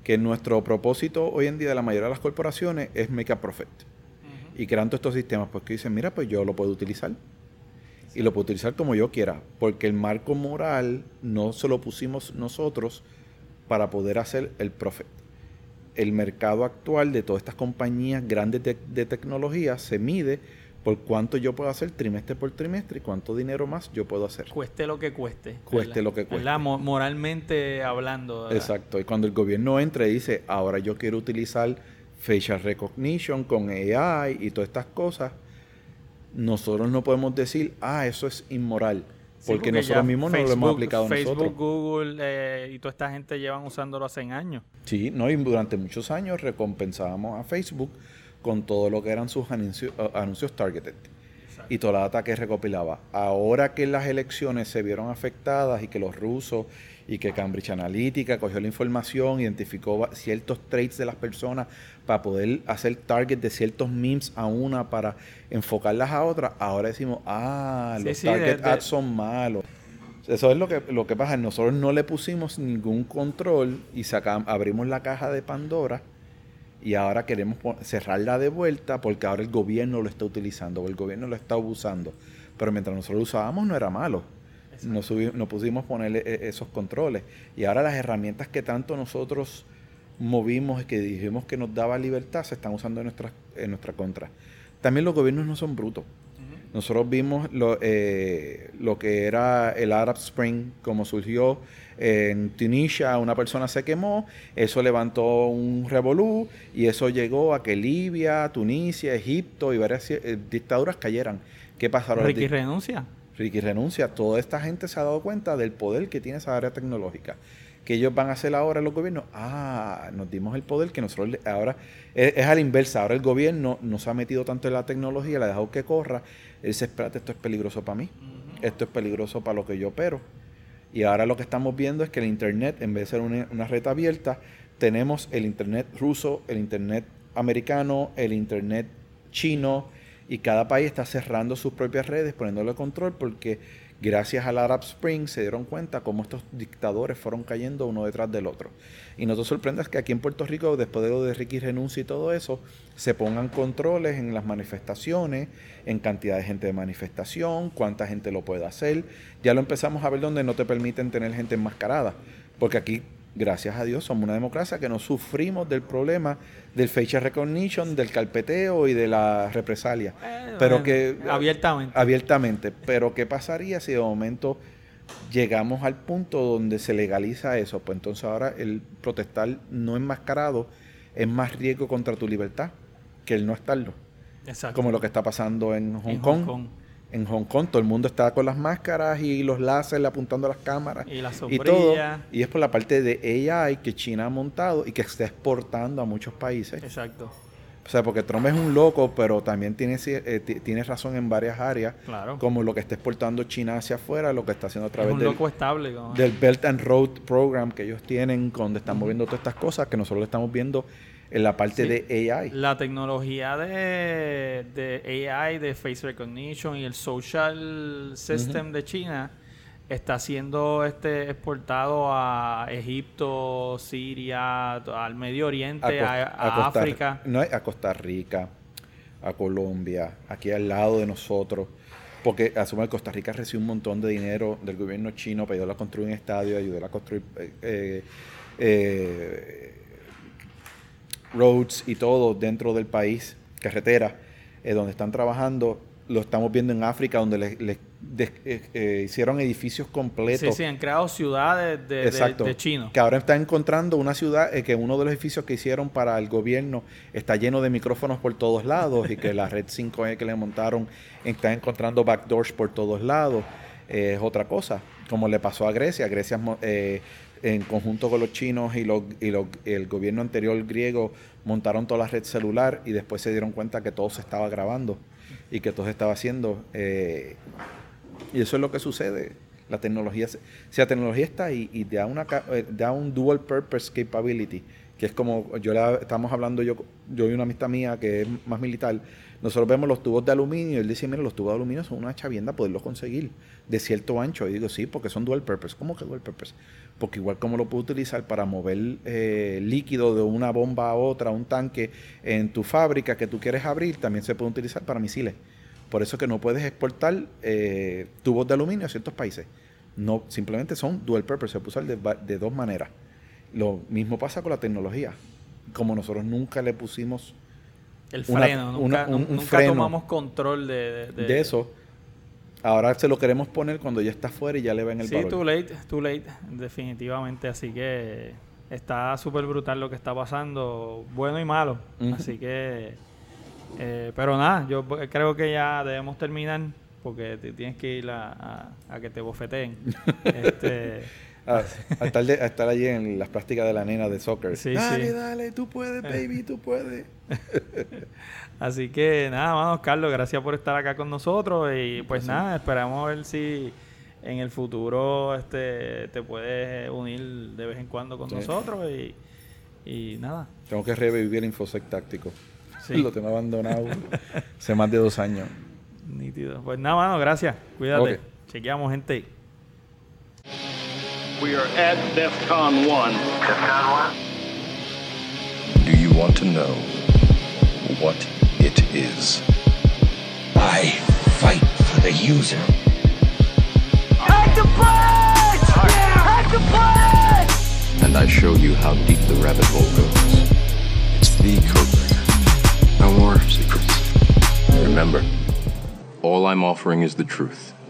Que nuestro propósito hoy en día de la mayoría de las corporaciones es make a profit. Y crean todos estos sistemas porque dicen, mira, pues yo lo puedo utilizar. Y lo puedo utilizar como yo quiera. Porque el marco moral no se lo pusimos nosotros para poder hacer el profit. El mercado actual de todas estas compañías grandes de, de tecnología se mide por cuánto yo puedo hacer trimestre por trimestre y cuánto dinero más yo puedo hacer.
Cueste lo que cueste.
Cueste
¿verdad?
lo que cueste.
Moralmente hablando. ¿verdad?
Exacto. Y cuando el gobierno entra y dice, ahora yo quiero utilizar facial recognition con AI y todas estas cosas, nosotros no podemos decir, ah, eso es inmoral.
Sí,
porque, nosotros mismos no lo hemos
Facebook-
aplicado
Facebook,
nosotros.
Google eh, y toda esta gente llevan usándolo hace años.
Sí, no, y durante muchos años recompensábamos a Facebook con todo lo que eran sus anuncio- anuncios targeted y toda la data que recopilaba. Ahora que las elecciones se vieron afectadas y que los rusos y que Cambridge Analytica cogió la información, identificó ciertos traits de las personas para poder hacer target de ciertos memes a una para enfocarlas a otra, ahora decimos, ah,
Sí,
los
sí,
target
de- de-
ads son malos. Eso es lo que, lo que pasa. Nosotros no le pusimos ningún control y sacam- abrimos la caja de Pandora y ahora queremos cerrarla de vuelta porque ahora el gobierno lo está utilizando o el gobierno lo está abusando. Pero mientras nosotros lo usábamos no era malo. No, no pusimos ponerle e- esos controles. Y ahora las herramientas que tanto nosotros movimos y que dijimos que nos daba libertad se están usando en nuestra, en nuestra contra. También los gobiernos no son brutos. Nosotros vimos lo, eh, lo que era el Arab Spring, como surgió en Tunisia, una persona se quemó, eso levantó un revolú y eso llegó a que Libia, Tunisia, Egipto y varias eh, dictaduras cayeran. ¿Qué pasaron?
Ricky renuncia.
Ricky renuncia. Toda esta gente se ha dado cuenta del poder que tiene esa área tecnológica. Que ellos van a hacer ahora los gobiernos. Ah, nos dimos el poder que nosotros le- ahora es, es a la inversa. Ahora el gobierno no se ha metido tanto en la tecnología, le ha dejado que corra. Él dice, espérate, esto es peligroso para mí. Esto es peligroso para lo que yo opero. Y ahora lo que estamos viendo es que el Internet, en vez de ser una, red abierta, tenemos el Internet ruso, el Internet americano, el Internet chino, y cada país está cerrando sus propias redes, poniéndole control, porque gracias al Arab Spring se dieron cuenta cómo estos dictadores fueron cayendo uno detrás del otro. Y no te sorprendas que aquí en Puerto Rico, después de lo de Ricky renuncia y todo eso, se pongan controles en las manifestaciones, en cantidad de gente de manifestación, cuánta gente lo puede hacer. Ya lo empezamos a ver donde no te permiten tener gente enmascarada, porque aquí gracias a Dios, somos una democracia que no sufrimos del problema del facial recognition, del carpeteo y de la represalia.
Eh,
pero
bueno,
que
abiertamente.
abiertamente. Pero ¿qué pasaría si de momento llegamos al punto donde se legaliza eso? Pues entonces ahora el protestar no enmascarado es más riesgo contra tu libertad que el no estarlo.
Exacto.
Como lo que está pasando en Hong,
En
Kong.
Hong Kong.
En Hong Kong todo el mundo está con las máscaras y los láseres apuntando a las cámaras
Y la
y todo. Y es por la parte de AI que China ha montado y que está exportando a muchos países.
Exacto.
O sea, porque Trump es un loco, pero también tiene, eh, ti- tiene razón en varias áreas,
Claro.
como lo que está exportando China hacia afuera, lo que está haciendo a
Es
través
un
del,
loco estable. como-
del Belt and Road Program que ellos tienen, donde están moviendo todas estas cosas que nosotros lo estamos viendo en la parte
Sí.
de AI.
La tecnología de, de AI, de face recognition y el social system de China está siendo este exportado a Egipto, Siria, al Medio Oriente, a,
Cos-
a
Costa-
África.
No, a Costa Rica, a Colombia, aquí al lado de nosotros. Porque asume que Costa Rica recibe un montón de dinero del gobierno chino para ayudar a construir un estadio, ayudar a construir eh, eh, roads y todo dentro del país, carreteras, eh, donde están trabajando. Lo estamos viendo en África, donde les, eh, eh, hicieron edificios completos.
Sí, sí, han creado ciudades de, de,
Exacto.
de chinos.
Que ahora están encontrando una ciudad eh, que uno de los edificios que hicieron para el gobierno está lleno de micrófonos por todos lados y que la red 5G que le montaron está encontrando backdoors por todos lados. Es otra cosa, como le pasó a Grecia. Grecia en conjunto con los chinos y, el gobierno anterior griego montaron toda la red celular y después se dieron cuenta que todo se estaba grabando y que todo se estaba haciendo. eh, y eso es lo que sucede. La tecnología, si la tecnología está y da, eh, da un dual purpose capability, que es como, yo la, estamos hablando, yo, yo y una amistad mía que es más militar, nosotros vemos los tubos de aluminio y él dice, mira, los tubos de aluminio son una chavienda poderlos conseguir de cierto ancho. Y digo, sí, porque son dual purpose. ¿Cómo que dual purpose? Porque igual como lo puedo utilizar para mover eh, líquido de una bomba a otra, un tanque en tu fábrica que tú quieres abrir, también se puede utilizar para misiles. Por eso que no puedes exportar eh, tubos de aluminio a ciertos países. No, simplemente son dual purpose, se puede usar de, dos maneras. Lo mismo pasa con la tecnología. Como nosotros nunca le pusimos
El
una-
freno, nunca,
una- un- un
nunca
freno
tomamos control de, de,
de eso, ahora se lo queremos poner cuando ya está afuera y ya le ven el
Sí,
valor.
too late, too late, definitivamente. Así que está súper brutal lo que está pasando, bueno y malo. Así que, eh, pero nada, yo creo que ya debemos terminar porque te tienes que ir a, a- a que te bofeteen. este,
a, a estar de- a estar allí en las prácticas de la nena de soccer.
Sí,
dale,
sí.
dale, tú puedes, baby, tú puedes.
Así que nada, vamos, Carlos, gracias por estar acá con nosotros y pues nada, esperamos ver si en el futuro este te puedes unir de vez en cuando con nosotros y, y nada.
Tengo que revivir el Infosec táctico.
Sí.
Lo tengo abandonado hace más de dos años.
Nítido. Pues nada, mano, gracias. Cuídate.
Ok.
Chequeamos, gente.
We are at DEFCON 1.
DEFCON 1?
Do you want to know what it is?
I fight for the user. Hack to play! Yeah, Hector Play!
And I show you how deep the rabbit hole goes. It's the code breaker. No more secrets. Remember, all I'm offering is the truth.